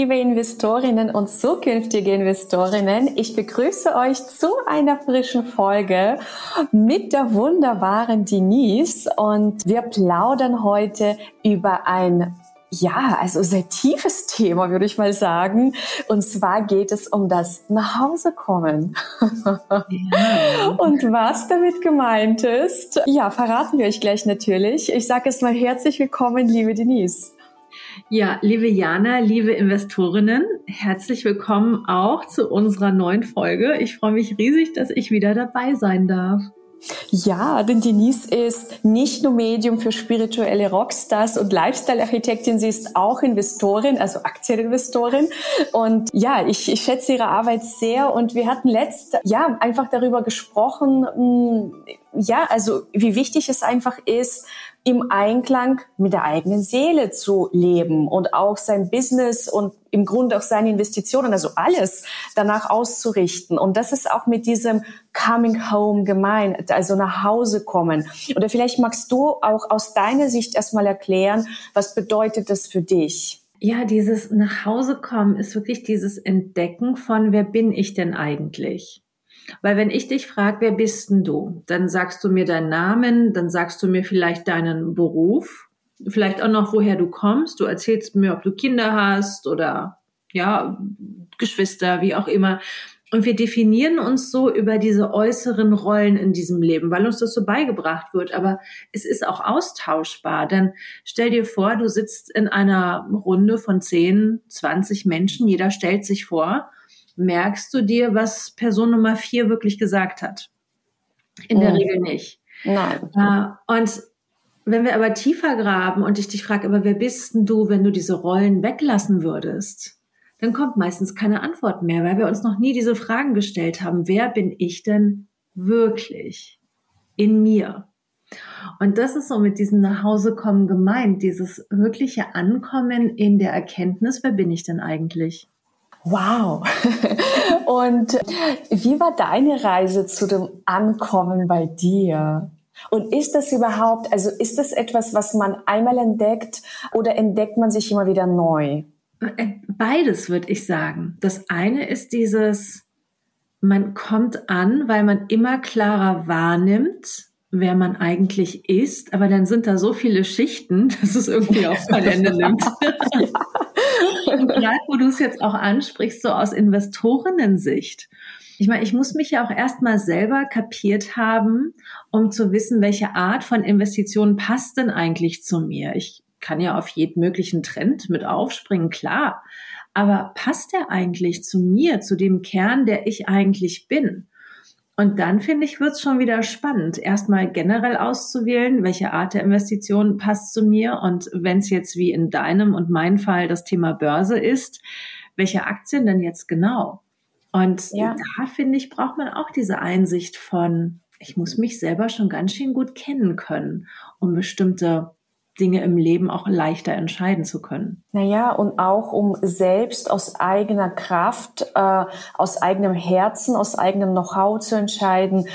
Liebe Investorinnen und zukünftige Investorinnen, ich begrüße euch zu einer frischen Folge mit der wunderbaren Denise und wir plaudern heute über ein ja, also sehr tiefes Thema, würde ich mal sagen. Und zwar geht es um das Nachhausekommen. Ja. Und was damit gemeint ist, ja, verraten wir euch gleich natürlich. Ich sage es mal herzlich willkommen, liebe Denise. Ja, liebe Jana, liebe Investorinnen, herzlich willkommen auch zu unserer neuen Folge. Ich freue mich riesig, dass ich wieder dabei sein darf. Ja, denn Denise ist nicht nur Medium für spirituelle Rockstars und Lifestyle-Architektin, sie ist auch Investorin, also Aktieninvestorin. Und ja, ich, ich schätze ihre Arbeit sehr. Und wir hatten letzt, ja, einfach darüber gesprochen, hm, ja, also wie wichtig es einfach ist, im Einklang mit der eigenen Seele zu leben und auch sein Business und im Grunde auch seine Investitionen, also alles danach auszurichten. Und das ist auch mit diesem Coming Home gemeint, also nach Hause kommen. Oder vielleicht magst du auch aus deiner Sicht erstmal erklären, was bedeutet das für dich? Ja, dieses nach Hause kommen ist wirklich dieses Entdecken von, wer bin ich denn eigentlich? Weil wenn ich dich frage, wer bist denn du? Dann sagst du mir deinen Namen, dann sagst du mir vielleicht deinen Beruf, vielleicht auch noch, woher du kommst. Du erzählst mir, ob du Kinder hast oder ja, Geschwister, wie auch immer. Und wir definieren uns so über diese äußeren Rollen in diesem Leben, weil uns das so beigebracht wird. Aber es ist auch austauschbar. Denn stell dir vor, du sitzt in einer Runde von 10, 20 Menschen, jeder stellt sich vor merkst du dir, was Person Nummer vier wirklich gesagt hat. In oh. der Regel nicht. Nein. Äh, und wenn wir aber tiefer graben und ich dich frage, aber wer bist denn du, wenn du diese Rollen weglassen würdest? Dann kommt meistens keine Antwort mehr, weil wir uns noch nie diese Fragen gestellt haben. Wer bin ich denn wirklich in mir? Und das ist so mit diesem Nachhausekommen gemeint, dieses wirkliche Ankommen in der Erkenntnis, wer bin ich denn eigentlich? Wow. Und wie war deine Reise zu dem Ankommen bei dir? Und ist das überhaupt, also ist das etwas, was man einmal entdeckt oder entdeckt man sich immer wieder neu? Beides würde ich sagen. Das eine ist dieses, man kommt an, weil man immer klarer wahrnimmt, wer man eigentlich ist, aber dann sind da so viele Schichten, dass es irgendwie auf kein Ende nimmt. ja. Gerade wo du es jetzt auch ansprichst, so aus Investorinnen-Sicht. Ich meine, ich muss mich ja auch erstmal selber kapiert haben, um zu wissen, welche Art von Investitionen passt denn eigentlich zu mir. Ich kann ja auf jeden möglichen Trend mit aufspringen, klar. Aber passt der eigentlich zu mir, zu dem Kern, der ich eigentlich bin? Und dann finde ich, wird es schon wieder spannend, erstmal generell auszuwählen, welche Art der Investition passt zu mir. Und wenn es jetzt wie in deinem und meinem Fall das Thema Börse ist, welche Aktien denn jetzt genau? Und ja. da finde ich, braucht man auch diese Einsicht von, ich muss mich selber schon ganz schön gut kennen können, um bestimmte Dinge im Leben auch leichter entscheiden zu können. Naja, und auch um selbst aus eigener Kraft, äh, aus eigenem Herzen, aus eigenem Know-how zu entscheiden,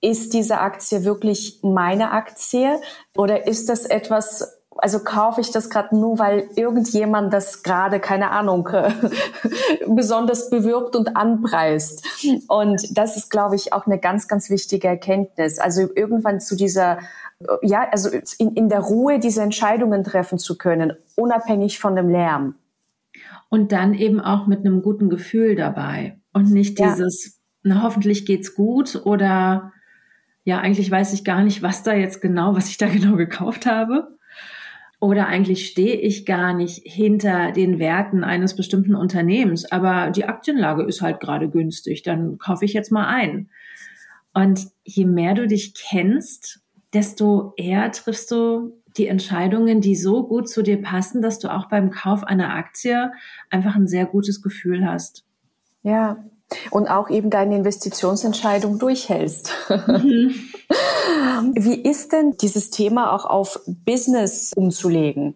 ist diese Aktie wirklich meine Aktie oder ist das etwas, also kaufe ich das gerade nur, weil irgendjemand das gerade, keine Ahnung, besonders bewirbt und anpreist. Und das ist, glaube ich, auch eine ganz, ganz wichtige Erkenntnis. Also irgendwann zu dieser ja, also in, in der Ruhe diese Entscheidungen treffen zu können, unabhängig von dem Lärm. Und dann eben auch mit einem guten Gefühl dabei und nicht dieses, ja. na, hoffentlich geht's gut oder ja, eigentlich weiß ich gar nicht, was da jetzt genau, was ich da genau gekauft habe. Oder eigentlich stehe ich gar nicht hinter den Werten eines bestimmten Unternehmens, aber die Aktienlage ist halt gerade günstig, dann kaufe ich jetzt mal ein. Und je mehr du dich kennst desto eher triffst du die Entscheidungen, die so gut zu dir passen, dass du auch beim Kauf einer Aktie einfach ein sehr gutes Gefühl hast. Ja, Und auch eben deine Investitionsentscheidung durchhältst. Mhm. Wie ist denn dieses Thema auch auf Business umzulegen?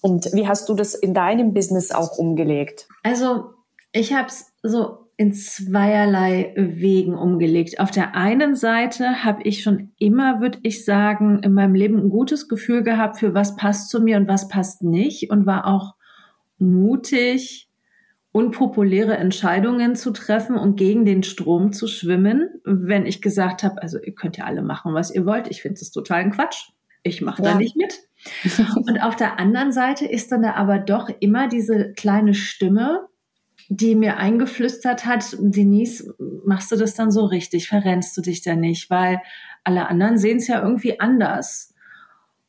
Und wie hast du das in deinem Business auch umgelegt? Also ich habe es so in zweierlei Wegen umgelegt. Auf der einen Seite habe ich schon immer, würde ich sagen, in meinem Leben ein gutes Gefühl gehabt, für was passt zu mir und was passt nicht und war auch mutig, unpopuläre Entscheidungen zu treffen und gegen den Strom zu schwimmen, wenn ich gesagt habe, also ihr könnt ja alle machen, was ihr wollt. Ich finde es totalen Quatsch. Ich mache ja. da nicht mit. und auf der anderen Seite ist dann da aber doch immer diese kleine Stimme, die mir eingeflüstert hat, Denise, machst du das dann so richtig? Verrennst du dich da nicht? Weil alle anderen sehen es ja irgendwie anders.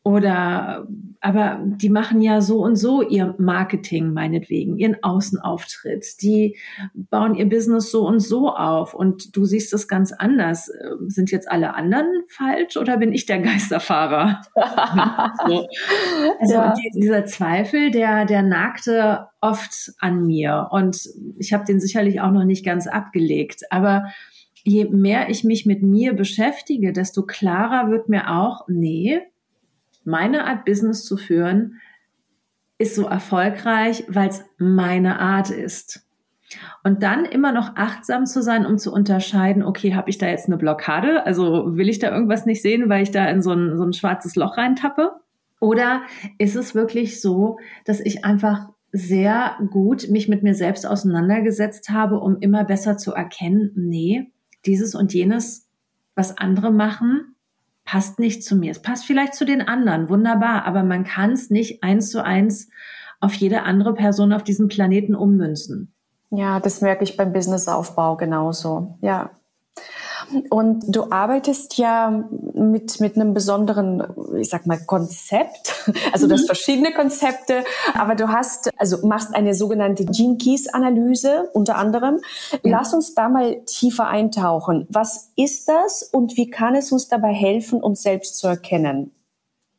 Oder, aber die machen ja so und so ihr Marketing meinetwegen, ihren Außenauftritt. Die bauen ihr Business so und so auf und du siehst es ganz anders. Sind jetzt alle anderen falsch oder bin ich der Geisterfahrer? so. Also ja. dieser Zweifel, der, der nagte oft an mir und ich habe den sicherlich auch noch nicht ganz abgelegt. Aber je mehr ich mich mit mir beschäftige, desto klarer wird mir auch, nee, meine Art Business zu führen ist so erfolgreich, weil es meine Art ist. Und dann immer noch achtsam zu sein, um zu unterscheiden, okay, habe ich da jetzt eine Blockade? Also will ich da irgendwas nicht sehen, weil ich da in so ein, so ein schwarzes Loch reintappe? Oder ist es wirklich so, dass ich einfach sehr gut mich mit mir selbst auseinandergesetzt habe, um immer besser zu erkennen, nee, dieses und jenes, was andere machen, passt nicht zu mir. Es passt vielleicht zu den anderen, wunderbar, aber man kann es nicht eins zu eins auf jede andere Person auf diesem Planeten ummünzen. Ja, das merke ich beim Businessaufbau genauso. Ja. Und du arbeitest ja mit, mit einem besonderen, ich sag mal, Konzept. Also mhm. du hast verschiedene Konzepte, aber du hast, also machst eine sogenannte Gene Keys Analyse unter anderem. Ja. Lass uns da mal tiefer eintauchen. Was ist das und wie kann es uns dabei helfen, uns selbst zu erkennen?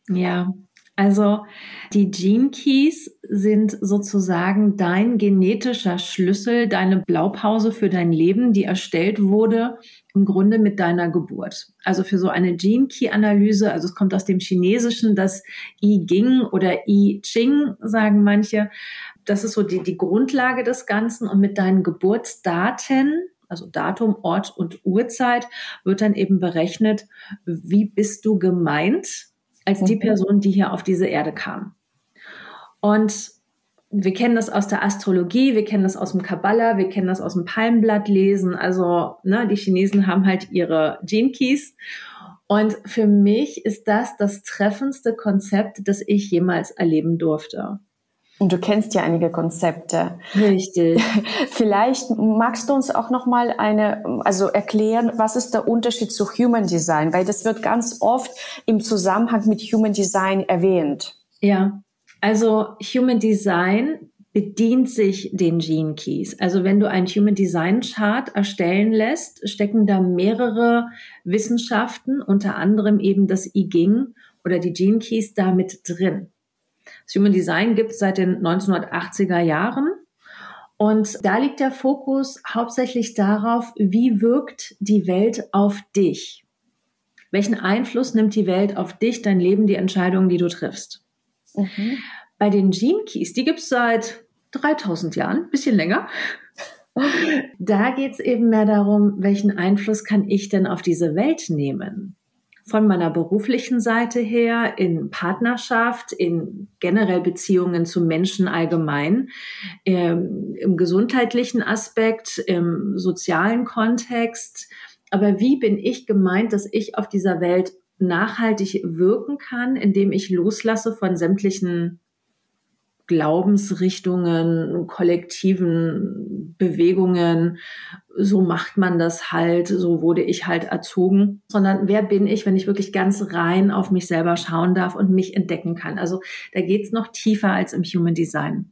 Ja, also die Gene Keys sind sozusagen dein genetischer Schlüssel, deine Blaupause für dein Leben, die erstellt wurde im Grunde mit deiner Geburt. Also für so eine Gene Key Analyse, also es kommt aus dem Chinesischen, das I Ging oder I Ching, sagen manche. Das ist so die, die Grundlage des Ganzen und mit deinen Geburtsdaten also Datum, Ort und Uhrzeit, wird dann eben berechnet, wie bist du gemeint als die mhm. Person, die hier auf diese Erde kam. Und wir kennen das aus der Astrologie, wir kennen das aus dem Kabbalah, wir kennen das aus dem Palmblattlesen. Also ne, die Chinesen haben halt ihre Gene Keys. Und für mich ist das das treffendste Konzept, das ich jemals erleben durfte. Und du kennst ja einige Konzepte. Richtig. Vielleicht magst du uns auch noch mal eine, also erklären, was ist der Unterschied zu Human Design, weil das wird ganz oft im Zusammenhang mit Human Design erwähnt. Ja, also Human Design bedient sich den Gene Keys. Also wenn du einen Human Design Chart erstellen lässt, stecken da mehrere Wissenschaften, unter anderem eben das I Ging oder die Gene Keys da mit drin. Das Human Design gibt es seit den 1980er Jahren. Und da liegt der Fokus hauptsächlich darauf, wie wirkt die Welt auf dich? Welchen Einfluss nimmt die Welt auf dich, dein Leben, die Entscheidungen, die du triffst? Mhm. Bei den Gene Keys, die gibt es seit 3000 Jahren, bisschen länger. Da geht es eben mehr darum, welchen Einfluss kann ich denn auf diese Welt nehmen? von meiner beruflichen Seite her, in Partnerschaft, in generell Beziehungen zu Menschen allgemein, ähm, im gesundheitlichen Aspekt, im sozialen Kontext. Aber wie bin ich gemeint, dass ich auf dieser Welt nachhaltig wirken kann, indem ich loslasse von sämtlichen Glaubensrichtungen, kollektiven Bewegungen, so macht man das halt, so wurde ich halt erzogen, sondern wer bin ich, wenn ich wirklich ganz rein auf mich selber schauen darf und mich entdecken kann. Also da geht's noch tiefer als im Human Design.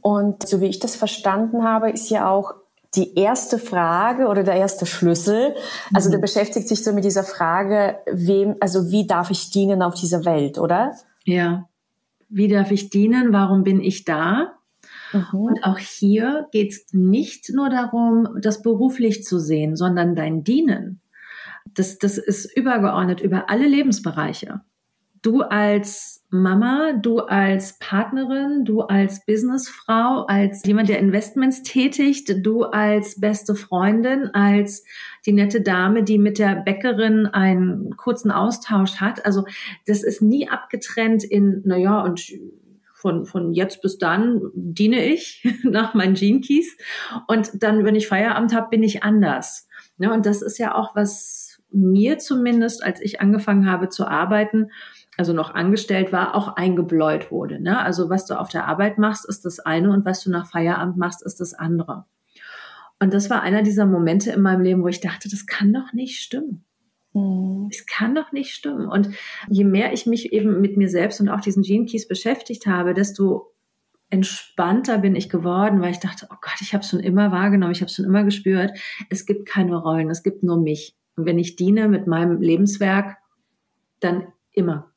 Und so wie ich das verstanden habe, ist ja auch die erste Frage oder der erste Schlüssel. Also mhm. der beschäftigt sich so mit dieser Frage, wem, also wie darf ich dienen auf dieser Welt, oder? Ja, wie darf ich dienen? Warum bin ich da? Mhm. Und auch hier geht es nicht nur darum, das beruflich zu sehen, sondern dein Dienen. Das, das ist übergeordnet über alle Lebensbereiche. Du als Mama, du als Partnerin, du als Businessfrau, als jemand, der Investments tätigt, du als beste Freundin, als die nette Dame, die mit der Bäckerin einen kurzen Austausch hat. Also das ist nie abgetrennt in, naja, und von, von jetzt bis dann diene ich nach meinen Gene Keys und dann, wenn ich Feierabend habe, bin ich anders. Ja, und das ist ja auch was mir zumindest, als ich angefangen habe zu arbeiten, also noch angestellt war, auch eingebläut wurde. Ne? Also was du auf der Arbeit machst, ist das eine und was du nach Feierabend machst, ist das andere. Und das war einer dieser Momente in meinem Leben, wo ich dachte, das kann doch nicht stimmen. Mhm. Es kann doch nicht stimmen. Und je mehr ich mich eben mit mir selbst und auch diesen Gene Keys beschäftigt habe, desto entspannter bin ich geworden, weil ich dachte, oh Gott, ich habe es schon immer wahrgenommen, ich habe es schon immer gespürt. Es gibt keine Rollen, es gibt nur mich. Und wenn ich diene mit meinem Lebenswerk, dann immer.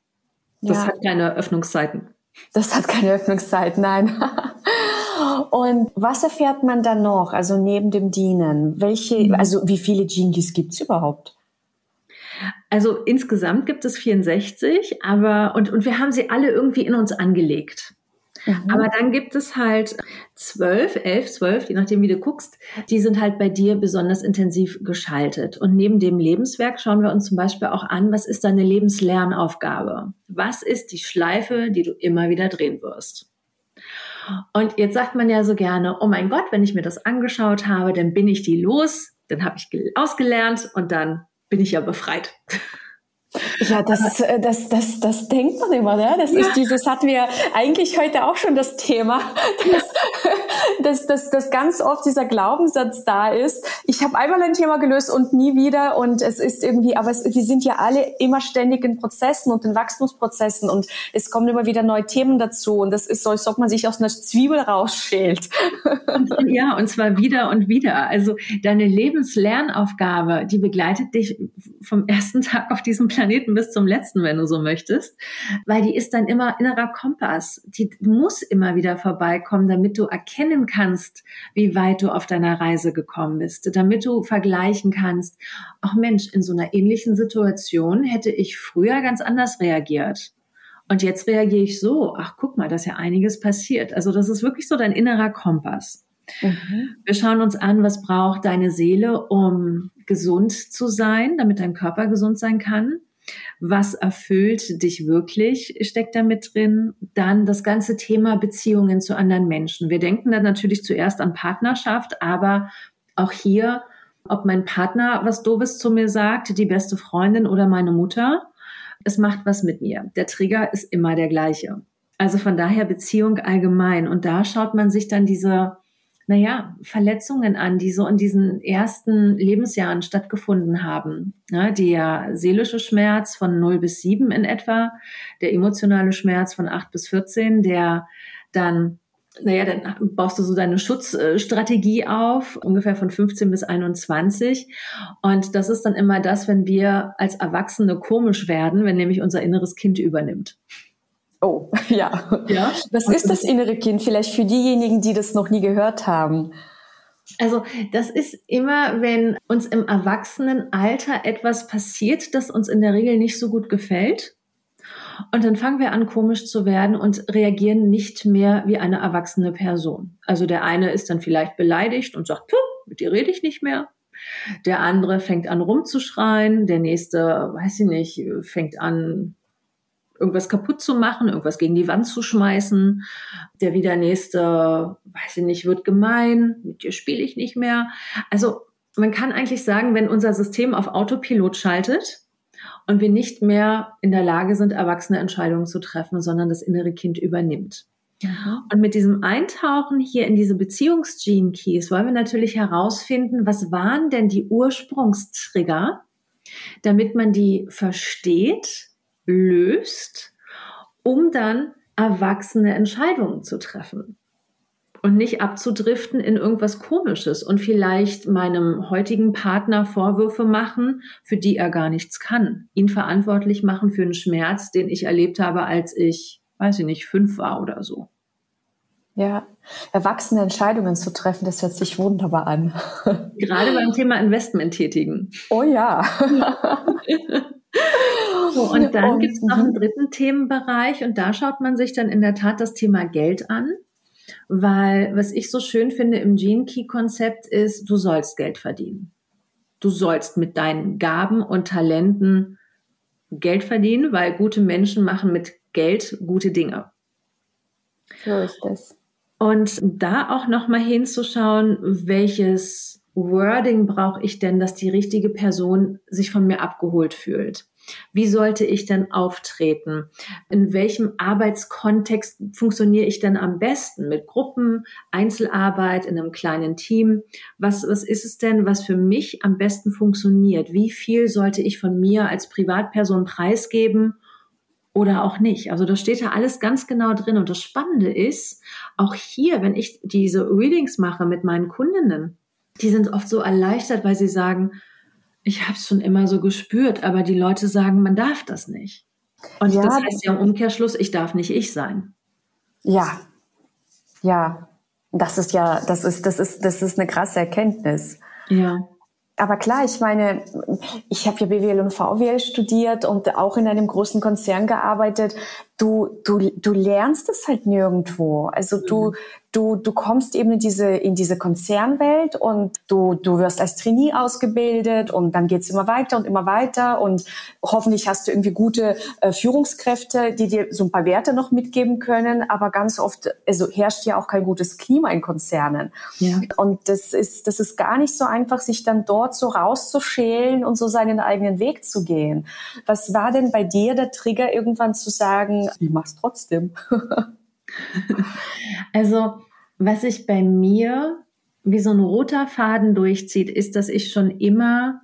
Das ja. hat keine Öffnungszeiten. Das hat keine Öffnungszeiten, nein. Und was erfährt man dann noch, also neben dem Dienen? Welche, mhm. also wie viele Genies gibt es überhaupt? Also insgesamt gibt es 64, aber und, und wir haben sie alle irgendwie in uns angelegt. Mhm. Aber dann gibt es halt zwölf, elf, zwölf, je nachdem, wie du guckst, die sind halt bei dir besonders intensiv geschaltet. Und neben dem Lebenswerk schauen wir uns zum Beispiel auch an, was ist deine Lebenslernaufgabe? Was ist die Schleife, die du immer wieder drehen wirst? Und jetzt sagt man ja so gerne, oh mein Gott, wenn ich mir das angeschaut habe, dann bin ich die los, dann habe ich ausgelernt und dann bin ich ja befreit. Ja, das, äh, das, das, das denkt man immer, ne? Das ja. ist dieses, hatten wir eigentlich heute auch schon das Thema, dass, dass, dass, dass ganz oft dieser Glaubenssatz da ist. Ich habe einmal ein Thema gelöst und nie wieder und es ist irgendwie, aber es, wir sind ja alle immer ständig in Prozessen und in Wachstumsprozessen und es kommen immer wieder neue Themen dazu und das ist so, als ob man sich aus einer Zwiebel rausschält. Ja, und zwar wieder und wieder. Also deine Lebenslernaufgabe, die begleitet dich vom ersten Tag auf diesem Planeten Planeten bis zum letzten, wenn du so möchtest, weil die ist dann immer innerer Kompass. Die muss immer wieder vorbeikommen, damit du erkennen kannst, wie weit du auf deiner Reise gekommen bist, damit du vergleichen kannst, ach Mensch, in so einer ähnlichen Situation hätte ich früher ganz anders reagiert. Und jetzt reagiere ich so, ach guck mal, da ist ja einiges passiert. Also das ist wirklich so dein innerer Kompass. Mhm. Wir schauen uns an, was braucht deine Seele, um gesund zu sein, damit dein Körper gesund sein kann was erfüllt dich wirklich, steckt da mit drin. Dann das ganze Thema Beziehungen zu anderen Menschen. Wir denken dann natürlich zuerst an Partnerschaft, aber auch hier, ob mein Partner was Doofes zu mir sagt, die beste Freundin oder meine Mutter, es macht was mit mir. Der Trigger ist immer der gleiche. Also von daher Beziehung allgemein. Und da schaut man sich dann diese naja, Verletzungen an, die so in diesen ersten Lebensjahren stattgefunden haben. Ja, der seelische Schmerz von 0 bis 7 in etwa, der emotionale Schmerz von 8 bis 14, der dann naja, dann baust du so deine Schutzstrategie auf, ungefähr von 15 bis 21. Und das ist dann immer das, wenn wir als Erwachsene komisch werden, wenn nämlich unser inneres Kind übernimmt. Oh, ja. ja. Was ist das innere Kind? Vielleicht für diejenigen, die das noch nie gehört haben. Also das ist immer, wenn uns im Erwachsenenalter etwas passiert, das uns in der Regel nicht so gut gefällt. Und dann fangen wir an, komisch zu werden und reagieren nicht mehr wie eine erwachsene Person. Also der eine ist dann vielleicht beleidigt und sagt, mit dir rede ich nicht mehr. Der andere fängt an rumzuschreien. Der nächste, weiß ich nicht, fängt an irgendwas kaputt zu machen, irgendwas gegen die Wand zu schmeißen. Der wieder nächste, weiß ich nicht, wird gemein, mit dir spiele ich nicht mehr. Also man kann eigentlich sagen, wenn unser System auf Autopilot schaltet und wir nicht mehr in der Lage sind, erwachsene Entscheidungen zu treffen, sondern das innere Kind übernimmt. Und mit diesem Eintauchen hier in diese Beziehungsgene Keys wollen wir natürlich herausfinden, was waren denn die Ursprungstrigger, damit man die versteht löst, um dann erwachsene Entscheidungen zu treffen und nicht abzudriften in irgendwas Komisches und vielleicht meinem heutigen Partner Vorwürfe machen, für die er gar nichts kann. Ihn verantwortlich machen für einen Schmerz, den ich erlebt habe, als ich, weiß ich nicht, fünf war oder so. Ja, erwachsene Entscheidungen zu treffen, das hört sich wunderbar an. Gerade beim Thema Investment tätigen. Oh ja. so, und dann gibt es noch einen dritten Themenbereich und da schaut man sich dann in der Tat das Thema Geld an. Weil was ich so schön finde im Gene Key Konzept ist, du sollst Geld verdienen. Du sollst mit deinen Gaben und Talenten Geld verdienen, weil gute Menschen machen mit Geld gute Dinge. So ist es. Und da auch nochmal hinzuschauen, welches Wording brauche ich denn, dass die richtige Person sich von mir abgeholt fühlt? Wie sollte ich denn auftreten? In welchem Arbeitskontext funktioniere ich denn am besten? Mit Gruppen, Einzelarbeit, in einem kleinen Team? Was, was ist es denn, was für mich am besten funktioniert? Wie viel sollte ich von mir als Privatperson preisgeben? oder auch nicht. Also das steht da alles ganz genau drin. Und das Spannende ist, auch hier, wenn ich diese Readings mache mit meinen Kundinnen, die sind oft so erleichtert, weil sie sagen, ich habe es schon immer so gespürt, aber die Leute sagen, man darf das nicht. Und ja, das heißt ja im Umkehrschluss, ich darf nicht ich sein. Ja, ja, das ist ja, das ist, das ist, das ist eine krasse Erkenntnis. Ja aber klar, ich meine, ich habe ja BWL und VWL studiert und auch in einem großen Konzern gearbeitet. Du, du, du lernst es halt nirgendwo. Also du, mhm du, du kommst eben in diese, in diese Konzernwelt und du, du wirst als Trainee ausgebildet und dann geht's immer weiter und immer weiter und hoffentlich hast du irgendwie gute äh, Führungskräfte, die dir so ein paar Werte noch mitgeben können, aber ganz oft also herrscht ja auch kein gutes Klima in Konzernen. Ja. Und das ist, das ist gar nicht so einfach, sich dann dort so rauszuschälen und so seinen eigenen Weg zu gehen. Was war denn bei dir der Trigger, irgendwann zu sagen, ich mach's trotzdem? Also, was sich bei mir wie so ein roter Faden durchzieht, ist, dass ich schon immer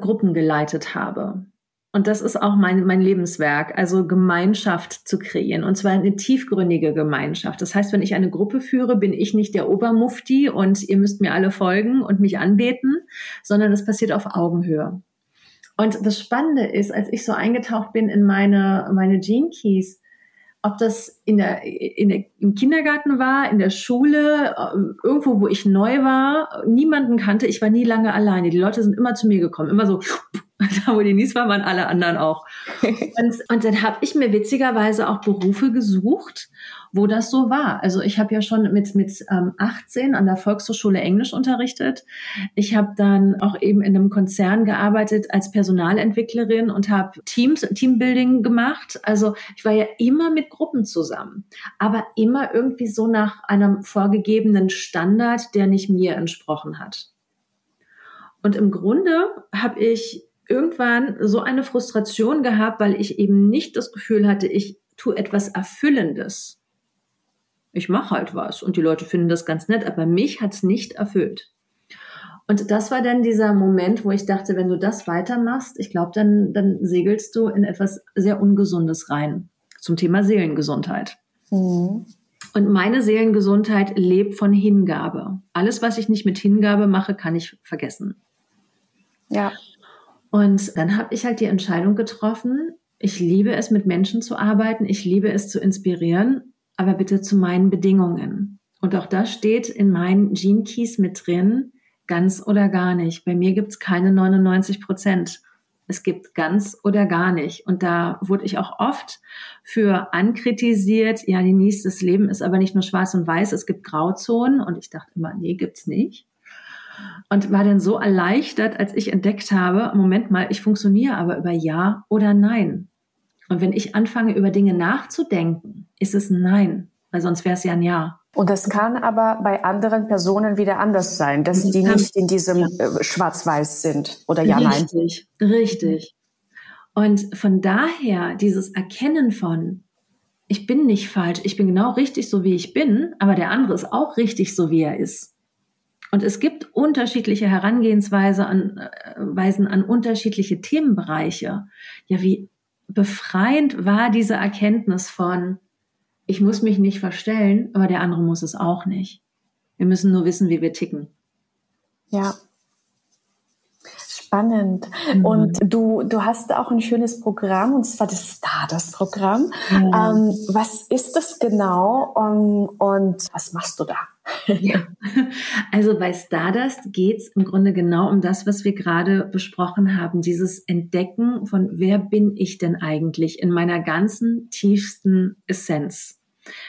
Gruppen geleitet habe. Und das ist auch mein, mein Lebenswerk, also Gemeinschaft zu kreieren. Und zwar eine tiefgründige Gemeinschaft. Das heißt, wenn ich eine Gruppe führe, bin ich nicht der Obermufti und ihr müsst mir alle folgen und mich anbeten, sondern das passiert auf Augenhöhe. Und das Spannende ist, als ich so eingetaucht bin in meine, meine Gene Keys, ob das in der, in der, im Kindergarten war, in der Schule, äh, irgendwo, wo ich neu war, niemanden kannte, ich war nie lange alleine. Die Leute sind immer zu mir gekommen, immer so, da wo die Nies war, waren alle anderen auch. und, und dann habe ich mir witzigerweise auch Berufe gesucht wo das so war. Also ich habe ja schon mit, mit ähm, 18 an der Volkshochschule Englisch unterrichtet. Ich habe dann auch eben in einem Konzern gearbeitet als Personalentwicklerin und habe Teams, Teambuilding gemacht. Also ich war ja immer mit Gruppen zusammen, aber immer irgendwie so nach einem vorgegebenen Standard, der nicht mir entsprochen hat. Und im Grunde habe ich irgendwann so eine Frustration gehabt, weil ich eben nicht das Gefühl hatte, ich tue etwas Erfüllendes ich mache halt was und die Leute finden das ganz nett, aber mich hat's nicht erfüllt. Und das war dann dieser Moment, wo ich dachte, wenn du das weitermachst, ich glaube, dann, dann segelst du in etwas sehr Ungesundes rein zum Thema Seelengesundheit. Mhm. Und meine Seelengesundheit lebt von Hingabe. Alles, was ich nicht mit Hingabe mache, kann ich vergessen. Ja. Und dann habe ich halt die Entscheidung getroffen, ich liebe es, mit Menschen zu arbeiten, ich liebe es zu inspirieren aber bitte zu meinen Bedingungen. Und auch das steht in meinen Gene Keys mit drin, ganz oder gar nicht. Bei mir gibt's keine 99 Prozent. Es gibt ganz oder gar nicht. Und da wurde ich auch oft für ankritisiert. Ja, die nächstes Leben ist aber nicht nur schwarz und weiß, es gibt Grauzonen. Und ich dachte immer, nee, gibt's nicht. Und war dann so erleichtert, als ich entdeckt habe, Moment mal, ich funktioniere aber über Ja oder Nein. Und wenn ich anfange, über Dinge nachzudenken, ist es ein Nein, weil sonst wäre es ja ein Ja. Und das kann aber bei anderen Personen wieder anders sein, dass die nicht in diesem. Äh, Schwarz-Weiß sind oder Ja, Nein. Richtig, richtig. Und von daher dieses Erkennen von, ich bin nicht falsch, ich bin genau richtig so, wie ich bin, aber der andere ist auch richtig so, wie er ist. Und es gibt unterschiedliche Herangehensweisen an, äh, Weisen an unterschiedliche Themenbereiche. Ja, wie befreiend war diese Erkenntnis von, ich muss mich nicht verstellen, aber der andere muss es auch nicht. Wir müssen nur wissen, wie wir ticken. Ja. Spannend. Mhm. Und du, du hast auch ein schönes Programm, und zwar das Stardust-Programm. Ja. Ähm, was ist das genau und, und was machst du da? Ja. Also bei Stardust geht es im Grunde genau um das, was wir gerade besprochen haben, dieses Entdecken von, wer bin ich denn eigentlich in meiner ganzen tiefsten Essenz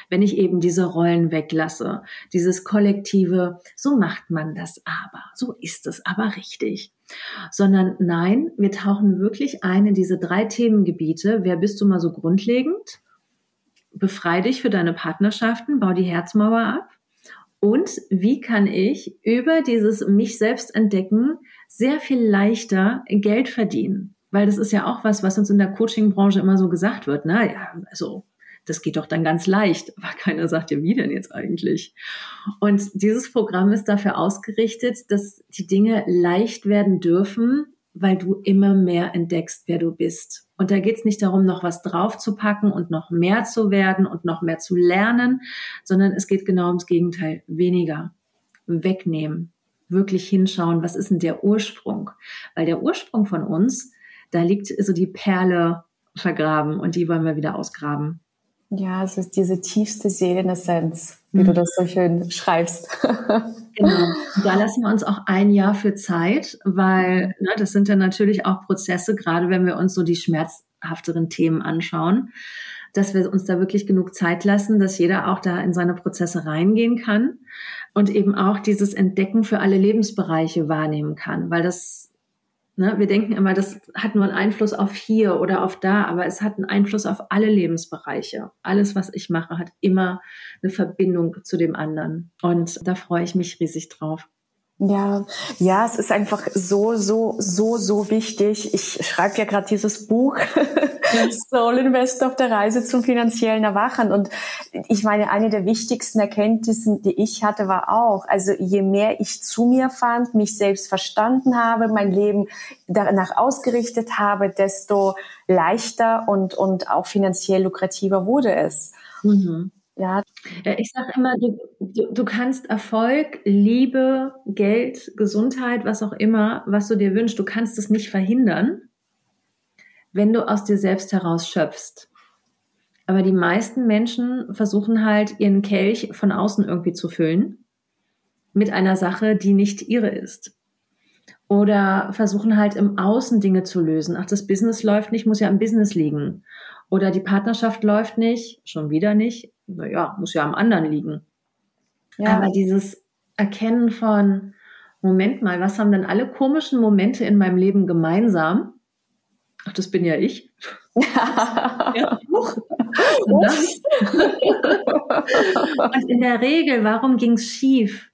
wenn ich eben diese Rollen weglasse, dieses kollektive, so macht man das aber, so ist es aber richtig, sondern nein, wir tauchen wirklich ein in diese drei Themengebiete. Wer bist du mal so grundlegend? Befrei dich für deine Partnerschaften, bau die Herzmauer ab. Und wie kann ich über dieses mich selbst entdecken sehr viel leichter Geld verdienen? Weil das ist ja auch was, was uns in der Coaching-Branche immer so gesagt wird. Na ne? ja, also das geht doch dann ganz leicht. Aber keiner sagt ja, wie denn jetzt eigentlich? Und dieses Programm ist dafür ausgerichtet, dass die Dinge leicht werden dürfen, weil du immer mehr entdeckst, wer du bist. Und da geht es nicht darum, noch was draufzupacken und noch mehr zu werden und noch mehr zu lernen, sondern es geht genau ums Gegenteil. Weniger. Wegnehmen. Wirklich hinschauen, was ist denn der Ursprung? Weil der Ursprung von uns, da liegt so die Perle vergraben und die wollen wir wieder ausgraben. Ja, es ist diese tiefste Seelenessenz, wie mhm. du das so schön schreibst. genau. Da lassen wir uns auch ein Jahr für Zeit, weil ne, das sind ja natürlich auch Prozesse, gerade wenn wir uns so die schmerzhafteren Themen anschauen, dass wir uns da wirklich genug Zeit lassen, dass jeder auch da in seine Prozesse reingehen kann und eben auch dieses Entdecken für alle Lebensbereiche wahrnehmen kann, weil das Ne, wir denken immer, das hat nur einen Einfluss auf hier oder auf da, aber es hat einen Einfluss auf alle Lebensbereiche. Alles, was ich mache, hat immer eine Verbindung zu dem anderen. Und da freue ich mich riesig drauf. Ja, ja, es ist einfach so, so, so, so wichtig. Ich schreibe ja gerade dieses Buch Soul Invest auf der Reise zum finanziellen Erwachen. Und ich meine, eine der wichtigsten Erkenntnisse, die ich hatte, war auch, also je mehr ich zu mir fand, mich selbst verstanden habe, mein Leben danach ausgerichtet habe, desto leichter und, und auch finanziell lukrativer wurde es. Mhm. Ja. Ich sage immer, du, du, du kannst Erfolg, Liebe, Geld, Gesundheit, was auch immer, was du dir wünschst, du kannst es nicht verhindern, wenn du aus dir selbst heraus schöpfst. Aber die meisten Menschen versuchen halt, ihren Kelch von außen irgendwie zu füllen mit einer Sache, die nicht ihre ist. Oder versuchen halt im Außen Dinge zu lösen. Ach, das Business läuft nicht, muss ja am Business liegen. Oder die Partnerschaft läuft nicht, schon wieder nicht, naja, muss ja am anderen liegen. Ja. Aber dieses Erkennen von, Moment mal, was haben denn alle komischen Momente in meinem Leben gemeinsam? Ach, das bin ja ich. ja, und, und in der Regel, warum ging es schief?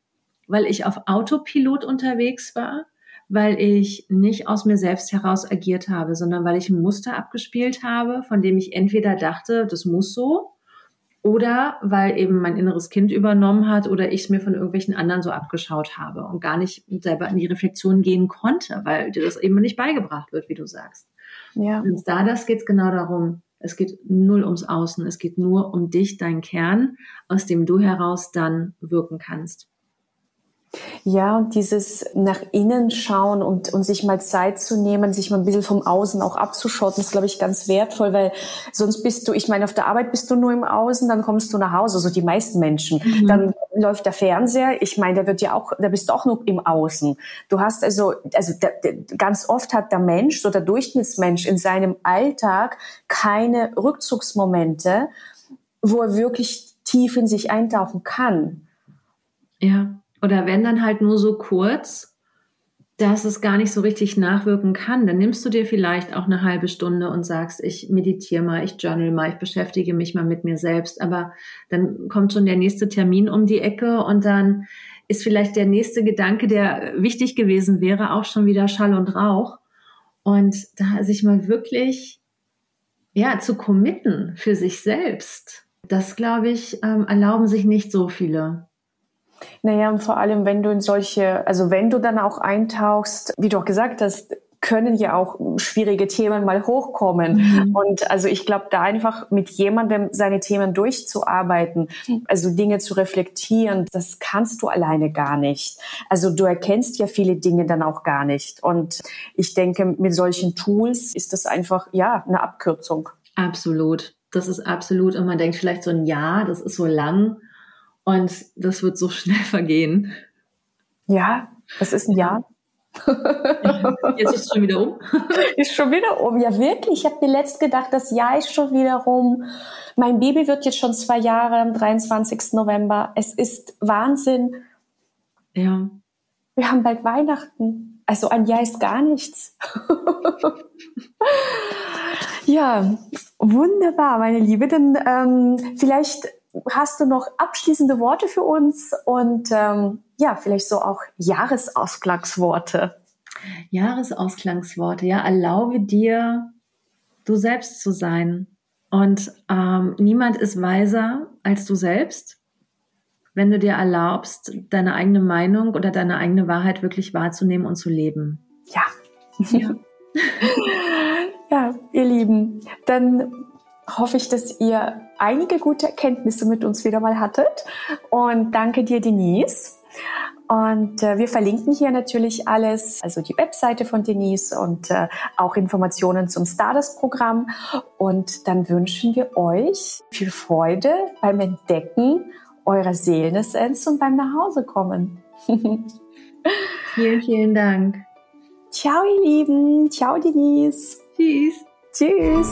Weil ich auf Autopilot unterwegs war, weil ich nicht aus mir selbst heraus agiert habe, sondern weil ich ein Muster abgespielt habe, von dem ich entweder dachte, das muss so, oder weil eben mein inneres Kind übernommen hat oder ich es mir von irgendwelchen anderen so abgeschaut habe und gar nicht selber in die Reflexion gehen konnte, weil dir das eben nicht beigebracht wird, wie du sagst. Ja. Und da das geht es genau darum. Es geht null ums Außen. Es geht nur um dich, deinen Kern, aus dem du heraus dann wirken kannst. Ja, und dieses nach innen schauen und, und sich mal Zeit zu nehmen, sich mal ein bisschen vom Außen auch abzuschotten, ist, glaube ich, ganz wertvoll, weil sonst bist du, ich meine, auf der Arbeit bist du nur im Außen, dann kommst du nach Hause, also die meisten Menschen. Mhm. Dann läuft der Fernseher, ich meine, der wird ja auch, da bist du auch nur im Außen. Du hast also, also der, der, ganz oft hat der Mensch, so der Durchschnittsmensch in seinem Alltag keine Rückzugsmomente, wo er wirklich tief in sich eintauchen kann. Ja. Oder wenn dann halt nur so kurz, dass es gar nicht so richtig nachwirken kann, dann nimmst du dir vielleicht auch eine halbe Stunde und sagst, ich meditiere mal, ich journal mal, ich beschäftige mich mal mit mir selbst. Aber dann kommt schon der nächste Termin um die Ecke und dann ist vielleicht der nächste Gedanke, der wichtig gewesen wäre, auch schon wieder Schall und Rauch. Und da sich mal wirklich, ja, zu committen für sich selbst, das glaube ich, ähm, erlauben sich nicht so viele. Naja, und vor allem, wenn du in solche, also wenn du dann auch eintauchst, wie du auch gesagt hast, können ja auch schwierige Themen mal hochkommen. Mhm. Und also ich glaube, da einfach mit jemandem seine Themen durchzuarbeiten, also Dinge zu reflektieren, das kannst du alleine gar nicht. Also du erkennst ja viele Dinge dann auch gar nicht. Und ich denke, mit solchen Tools ist das einfach, ja, eine Abkürzung. Absolut. Das ist absolut. Und man denkt vielleicht so ein Jahr, das ist so lang und das wird so schnell vergehen. Ja, das ist ein Jahr. Jetzt ist es schon wieder um. ist schon wieder um. Ja, wirklich. Ich habe mir letzt gedacht, das Jahr ist schon wieder rum. Mein Baby wird jetzt schon zwei Jahre am 23. November. Es ist Wahnsinn. Ja. Wir haben bald Weihnachten. Also ein Jahr ist gar nichts. ja, wunderbar, meine Liebe. Dann ähm, vielleicht hast du noch abschließende Worte für uns und ähm, ja, vielleicht so auch Jahresausklangsworte. Jahresausklangsworte, ja, erlaube dir, du selbst zu sein. Und ähm, niemand ist weiser als du selbst, wenn du dir erlaubst, deine eigene Meinung oder deine eigene Wahrheit wirklich wahrzunehmen und zu leben. Ja. Ja, ja ihr Lieben, dann hoffe ich, dass ihr einige gute Erkenntnisse mit uns wieder mal hattet. Und danke dir, Denise. Und äh, wir verlinken hier natürlich alles, also die Webseite von Denise und äh, auch Informationen zum Stardust-Programm. Und dann wünschen wir euch viel Freude beim Entdecken eurer Seelenessenz und beim Nachhausekommen. vielen, vielen Dank. Ciao, ihr Lieben. Ciao, Denise. Tschüss. Tschüss.